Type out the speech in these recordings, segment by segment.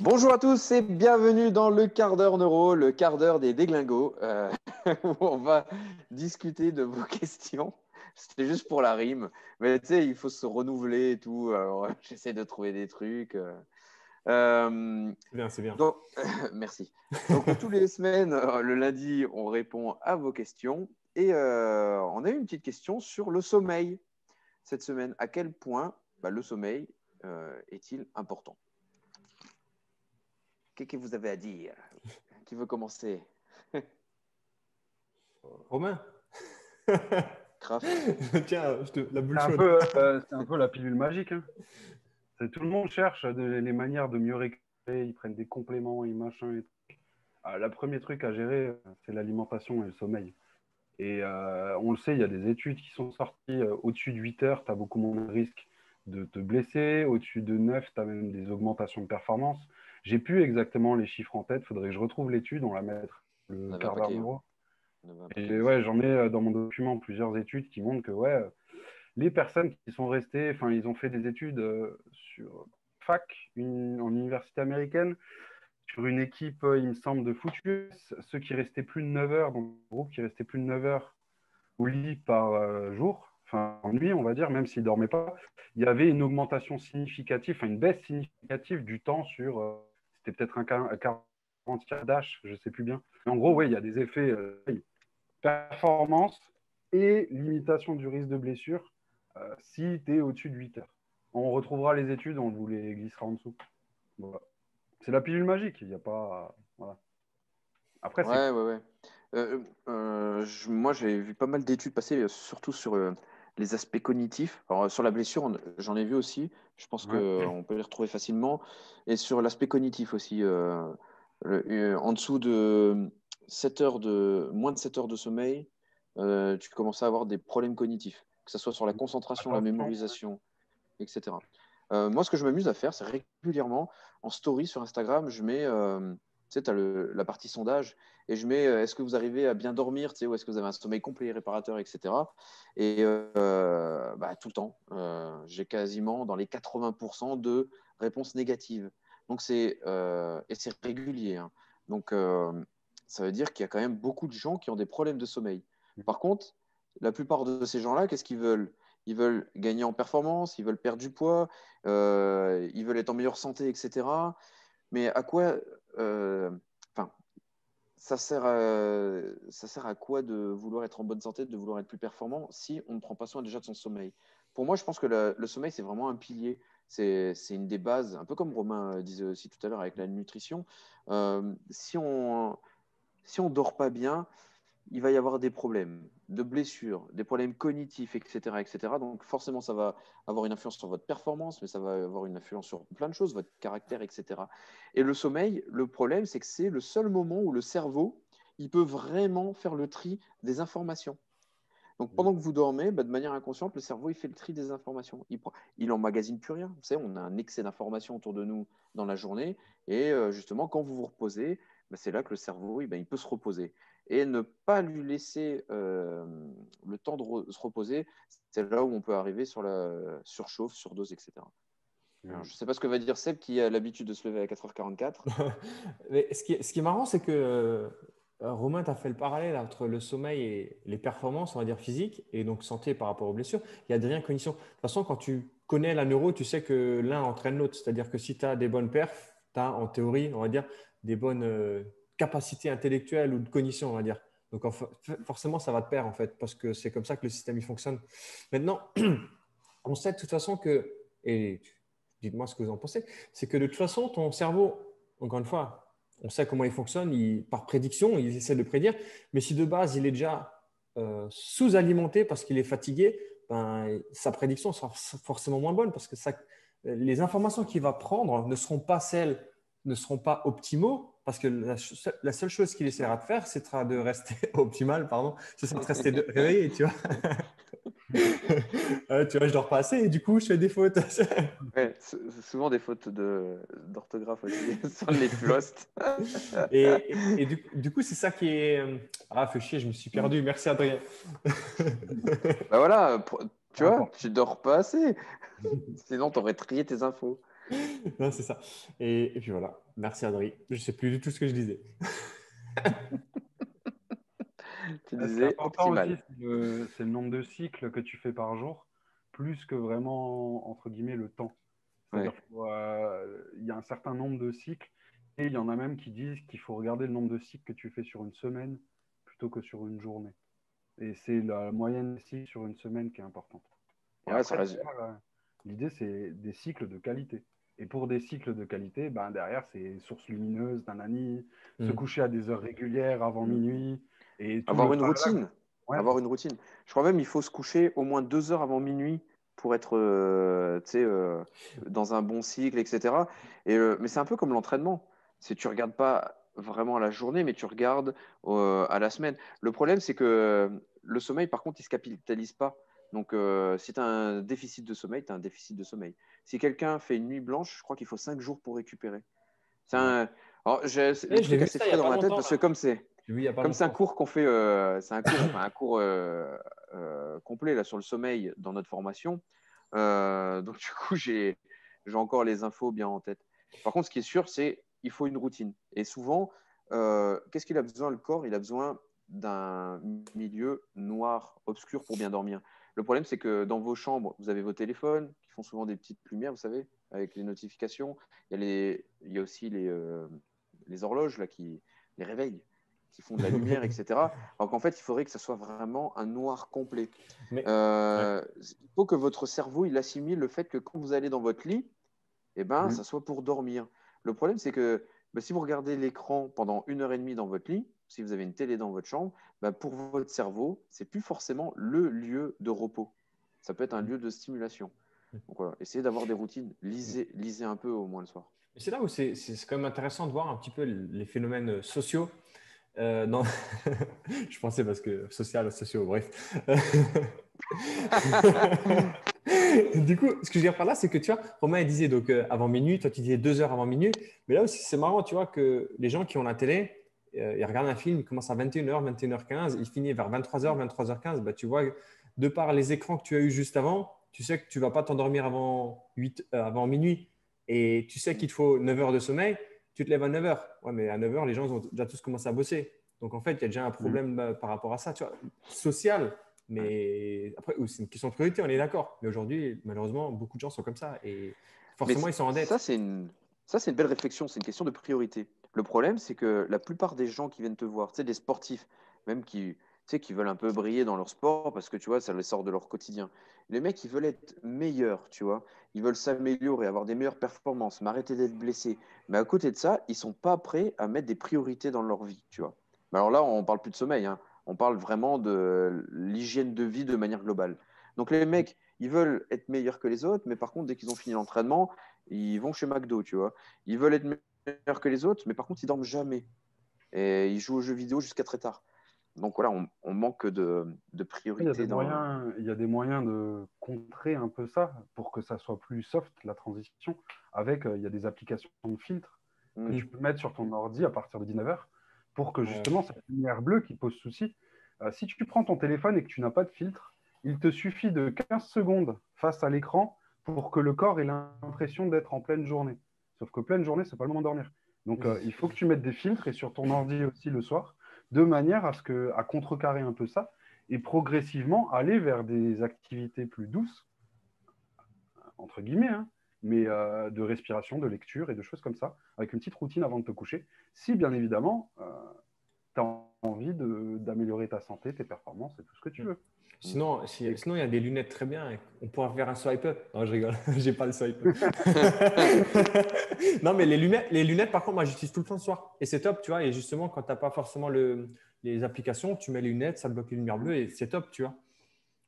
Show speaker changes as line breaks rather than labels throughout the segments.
Bonjour à tous et bienvenue dans le quart d'heure neuro, le quart d'heure des déglingos, euh, où on va discuter de vos questions. C'était juste pour la rime, mais tu sais, il faut se renouveler et tout. Alors, j'essaie de trouver des trucs. euh. Euh,
C'est bien, c'est bien.
donc, merci. Donc, tous les semaines, euh, le lundi, on répond à vos questions. Et euh, on a eu une petite question sur le sommeil cette semaine. À quel point bah, le sommeil euh, est-il important? Qu'est-ce que vous avez à dire? Qui veut commencer?
Romain Tiens, je te- la boule
C'est un,
chaude.
peu, euh, c'est un peu la pilule magique. hein. C'est- Tout le monde cherche de- les manières de mieux récupérer. Ils prennent des compléments et machin. Et. Ah, le premier truc à gérer, euh, c'est l'alimentation et le sommeil. Et euh, on le sait, il y a des études qui sont sorties. Au-dessus de 8 heures, tu as beaucoup moins de risques de te blesser. Au-dessus de 9, tu as même des augmentations de performance. J'ai plus exactement les chiffres en tête. Il faudrait que je retrouve l'étude. On la mettre le quart d'heure Et ouais, j'en ai euh, dans mon document plusieurs études qui montrent que ouais, euh, les personnes qui sont restées, enfin, ils ont fait des études euh, sur fac, une- en université américaine, sur une équipe, euh, il me semble, de foot US, ceux qui restaient plus de 9 heures, donc le groupe qui restait plus de 9 heures au lit par euh, jour, enfin en nuit, on va dire, même s'ils ne dormaient pas, il y avait une augmentation significative, enfin une baisse significative du temps sur, peut-être un quar- 40 quarts d'âge, je sais plus bien. Mais en gros, oui, il y a des effets euh, performance et limitation du risque de blessure euh, si tu es au-dessus de 8 heures. On retrouvera les études, on vous les glissera en dessous. C'est la pilule magique, il n'y a pas. Voilà. Après,
Ouais, ouais, ouais. Euh, moi, j'ai vu pas mal d'études passer, surtout sur les aspects cognitifs. Alors, euh, sur la blessure, j'en ai vu aussi. Je pense
Ouais.
qu'on peut les retrouver facilement. Et sur l'aspect cognitif aussi. euh, le- euh, en dessous de 7 heures de, moins de 7 heures de sommeil, euh, tu commences à avoir des problèmes cognitifs, que ce soit sur la concentration, la mémorisation, etc. Euh, moi, ce que je m'amuse à faire, c'est régulièrement, en story sur Instagram, je mets, tu sais, as la partie sondage, et je mets, euh, est-ce que vous arrivez à bien dormir, tu sais, ou est-ce que vous avez un sommeil complet et réparateur, etc. Et euh, bah, tout le temps, euh, j'ai quasiment dans les 80% de réponses négatives. Donc c'est et c'est régulier. hein. Donc ça veut dire qu'il y a quand même beaucoup de gens qui ont des problèmes de sommeil. Par contre, la plupart de ces gens-là, qu'est-ce qu'ils veulent? Ils veulent gagner en performance, ils veulent perdre du poids, ils veulent être en meilleure santé, etc. Mais à quoi Enfin, ça sert à, ça sert à quoi de vouloir être en bonne santé, de vouloir être plus performant si on ne prend pas soin déjà de son sommeil? Pour moi, je pense que le, sommeil, c'est vraiment un pilier. C'est une des bases, un peu comme Romain euh, disait aussi tout à l'heure avec la nutrition. Euh, si on si on dort pas bien, il va y avoir des problèmes de blessures, des problèmes cognitifs, etc., etc. Donc forcément, ça va avoir une influence sur votre performance, mais ça va avoir une influence sur plein de choses, votre caractère, etc. Et le sommeil, le problème, c'est que c'est le seul moment où le cerveau, il peut vraiment faire le tri des informations. Donc pendant que vous dormez, bah, de manière inconsciente, le cerveau, il fait le tri des informations. Il, il emmagasine plus rien. Vous savez, on a un excès d'informations autour de nous dans la journée. Et euh, justement, quand vous vous reposez, bah, c'est là que le cerveau, eh ben, il peut se reposer. Et ne pas lui laisser euh, le temps de re- se reposer, c'est là où on peut arriver sur la surchauffe, surdose, etc. Alors, je ne sais pas ce que va dire Seb qui a l'habitude de se lever à 4h44.
Mais ce qui est, ce qui est marrant, c'est que euh, Romain, tu as fait le parallèle entre le sommeil et les performances, on va dire physiques, et donc santé par rapport aux blessures. Il y a des rien cognition. De toute façon, quand tu connais la neuro, tu sais que l'un entraîne l'autre. C'est-à-dire que si tu as des bonnes perfs, tu as en théorie, on va dire, des bonnes euh, capacités intellectuelles ou de cognition, on va dire. Donc forcément, ça va te pair en fait, parce que c'est comme ça que le système il fonctionne. Maintenant, on sait de toute façon que, et dites-moi ce que vous en pensez, c'est que de toute façon, ton cerveau, encore une fois, on sait comment il fonctionne, il- par prédiction, il essaie de prédire, mais si de base, il est déjà euh, sous-alimenté parce qu'il est fatigué, ben, sa prédiction sera forcément moins bonne parce que ça, les informations qu'il va prendre ne seront pas celles, ne seront pas optimaux parce que la, seule chose qu'il essaiera de faire, c'est de rester optimal, pardon, ce sera de rester de- réveillé, tu vois. Euh, tu vois, je dors pas assez et du coup, je fais des fautes.
Ouais, c'est c'est souvent des fautes de- d'orthographe aussi sur les Lost.
Et, et- et du, du coup, c'est ça qui est. euh, Ah, fais chier, je me suis perdu. Merci, Adrien.
Bah voilà, pour- tu
Ah,
vois,
bon.
tu dors pas assez. Sinon, tu aurais trié tes infos.
non, c'est ça. Et, puis voilà. Merci, Adri. Je ne sais plus du tout ce que je disais.
tu disais optimal. C'est le nombre de cycles que tu fais par jour, plus que vraiment, entre guillemets, le temps. Il y a un certain nombre de cycles et il y en a même qui disent qu'il faut regarder le nombre de cycles que tu fais sur une semaine plutôt que sur une journée. Et c'est la moyenne des cycles sur une semaine qui est importante. L'idée, c'est des cycles de qualité. Et pour des cycles de qualité, ben derrière, c'est source lumineuse, nanani, se mm. coucher à des heures régulières avant mm. minuit. Et
avoir une routine. Avoir une routine. Je crois même qu'il faut se coucher au moins deux heures avant minuit pour être euh, euh, dans un bon cycle, etc. Et, euh, mais c'est un peu comme l'entraînement. Si tu ne regardes pas vraiment à la journée, mais tu regardes à la semaine. Le problème, c'est que le sommeil, par contre, il ne se capitalise pas. Donc, si tu as un déficit de sommeil, tu as un déficit de sommeil. Si quelqu'un fait une nuit blanche, je crois qu'il faut cinq jours pour récupérer. C'est un. Alors, j'ai eh, assez frais dans ma tête parce que comme c'est comme c'est un cours qu'on fait, c'est un cours, un cours complet là sur le sommeil dans notre formation. donc du coup, j'ai encore les infos bien en tête. Par contre, ce qui est sûr, c'est il faut une routine. Et souvent, euh, qu'est-ce qu'il a besoin, le corps? Il a besoin d'un milieu noir, obscur pour bien dormir. Le problème, c'est que dans vos chambres, vous avez vos téléphones qui font souvent des petites lumières, vous savez, avec les notifications. Il y a, les, il y a aussi les, euh, les horloges, là, qui, les réveils, qui font de la lumière, etc. Alors qu'en fait, il faudrait que ça soit vraiment un noir complet. Euh, il faut que votre cerveau, il assimile le fait que quand vous allez dans votre lit, eh ben, mmh. ça soit pour dormir. Le problème, c'est que bah, si vous regardez l'écran pendant une heure et demie dans votre lit, si vous avez une télé dans votre chambre, bah, pour votre cerveau, c'est plus forcément le lieu de repos. Ça peut être un lieu de stimulation. Donc voilà, essayez d'avoir des routines. Lisez, lisez un peu au moins le soir.
C'est là où c'est quand même intéressant de voir un petit peu les phénomènes sociaux. Euh, non, je pensais parce que social, sociaux, bref. du coup, ce que je veux dire par là, c'est que tu vois, Romain disait donc euh, avant minuit, toi tu disais deux heures avant minuit. Mais là aussi, c'est marrant, tu vois, que les gens qui ont la télé, euh, ils regardent un film, ils commencent à 21h, 21h15, il finit vers 23h, 23h15. Bah, tu vois, de par les écrans que tu as eu juste avant, tu sais que tu ne vas pas t'endormir avant, 8, euh, avant minuit. Et tu sais qu'il te faut 9 heures de sommeil, tu te lèves à 9 h Ouais, mais à 9 h les gens ont déjà tous commencé à bosser. Donc en fait, il y a déjà un problème mmh. par rapport à ça. Tu vois, social, mais après, c'est une question de priorité, on est d'accord. Mais aujourd'hui, malheureusement, beaucoup de gens sont comme ça et forcément, ils sont en dette.
Ça, c'est une... Ça, c'est une belle réflexion, c'est une question de priorité. Le problème, c'est que la plupart des gens qui viennent te voir, tu sais, des sportifs, même qui, tu sais, qui veulent un peu briller dans leur sport parce que tu vois, ça les sort de leur quotidien. Les mecs, ils veulent être meilleurs, tu vois. Ils veulent s'améliorer, avoir des meilleures performances, m'arrêter d'être blessés. Mais à côté de ça, ils sont pas prêts à mettre des priorités dans leur vie, tu vois. alors là, on parle plus de sommeil. Hein. On parle vraiment de l'hygiène de vie de manière globale. Donc les mecs, ils veulent être meilleurs que les autres, mais par contre, dès qu'ils ont fini l'entraînement, ils vont chez McDo, tu vois. Ils veulent être que les autres, mais par contre, ils dorment jamais. Et ils jouent aux jeux vidéo jusqu'à très tard. Donc voilà, on, manque de, de priorité. Il y, a des
moyens, il y a des moyens de contrer un peu ça pour que ça soit plus soft, la transition. Avec, euh, il y a des applications de filtres que mm. tu peux mettre sur ton ordi à partir de 19h pour que justement cette lumière bleue qui pose souci, euh, si tu prends ton téléphone et que tu n'as pas de filtre, il te suffit de 15 secondes face à l'écran pour que le corps ait l'impression d'être en pleine journée. Sauf que pleine journée, ce n'est pas le moment de dormir. Donc euh, il faut que tu mettes des filtres et sur ton ordi aussi le soir, de manière à, ce que, à contrecarrer un peu ça et progressivement aller vers des activités plus douces, entre guillemets, hein, mais euh, de respiration, de lecture et de choses comme ça, avec une petite routine avant de te coucher, si bien évidemment euh, tu as envie d'améliorer ta santé, tes performances et tout ce que tu veux.
Sinon, sinon il y a des lunettes très bien. On pourra faire un swipe up. Non, je rigole. J'ai pas le swipe up. non, mais les lunettes, les lunettes, par contre, moi, j'utilise tout le temps le soir. Et c'est top, tu vois. Et justement, quand tu n'as pas forcément le, les applications, tu mets les lunettes, ça bloque les lumières bleues et c'est top, tu vois.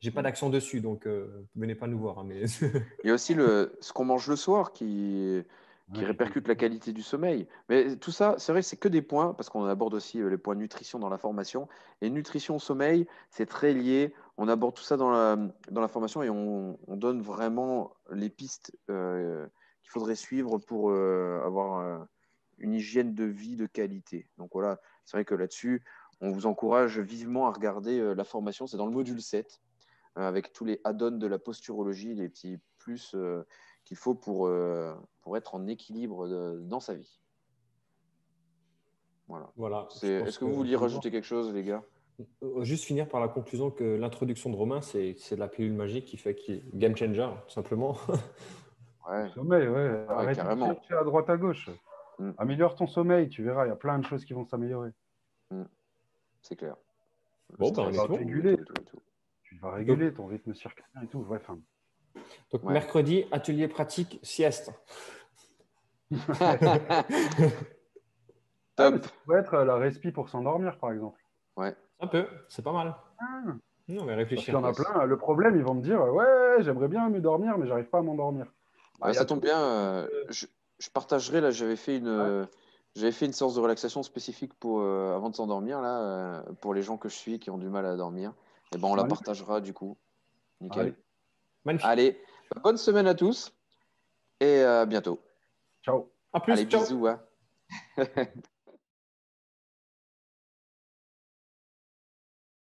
J'ai pas d'accent dessus, donc euh, venez pas nous voir. Hein, mais...
Il y a aussi le, ce qu'on mange le soir qui, qui répercute la qualité du sommeil. Mais tout ça, c'est vrai, c'est que des points, parce qu'on aborde aussi euh, les points nutrition dans la formation. Et nutrition, sommeil, c'est très lié. On aborde tout ça dans la, dans la formation et on, on donne vraiment les pistes euh, qu'il faudrait suivre pour euh, avoir une hygiène de vie de qualité. Donc voilà, c'est vrai que là-dessus, on vous encourage vivement à regarder la formation. C'est dans le module 7. Euh, avec tous les add-ons de la posturologie, les petits plus qu'il faut pour, euh, pour être en équilibre de- dans sa vie. Voilà.
Voilà.
Est-ce que vous vouliez rajouter quelque chose, les gars?
Euh, Juste finir par la conclusion que l'introduction de Romain, c'est c'est la pilule magique qui fait qu'il est game changer, tout simplement.
Ouais.
Sommeil, ouais. Arrête de
carrément.
à droite à gauche.
Mm.
Améliore ton sommeil, tu verras, il y a plein de choses qui vont s'améliorer.
C'est clair.
Bon, est
stress,
bon.
Réguler. Tu vas réguler ton rythme circadien et tout. Ouais, enfin,
Donc,
Ouais.
mercredi, atelier pratique, sieste.
Ah,
Top.
ça pourrait être la respi pour s'endormir, par exemple.
Un peu, c'est pas mal.
Ah.
Non, mais réfléchir.
qu'il y en a plein. Le problème, ils vont me dire Ouais, j'aimerais bien mieux dormir, mais j'arrive pas à m'endormir. Bah,
Ouais,
il
ça tombe bien. euh, je, je partagerai là. J'avais fait une, euh, j'avais fait une séance de relaxation spécifique pour euh, avant de s'endormir là euh, pour les gens que je suis qui ont du mal à dormir. Et ben on la partagera du coup. Nickel.
Allez.
Magnifique.
Allez, bonne semaine à tous et à bientôt.
Ciao.
À plus,
Allez,
ciao.
bisous. hein.